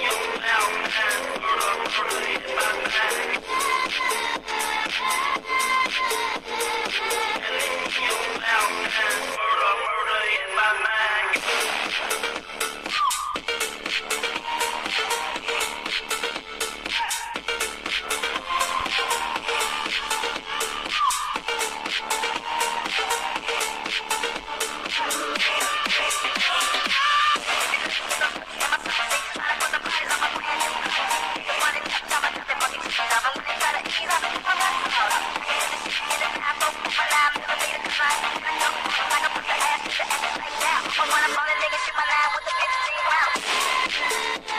Murder, murder in my mind. Yeah.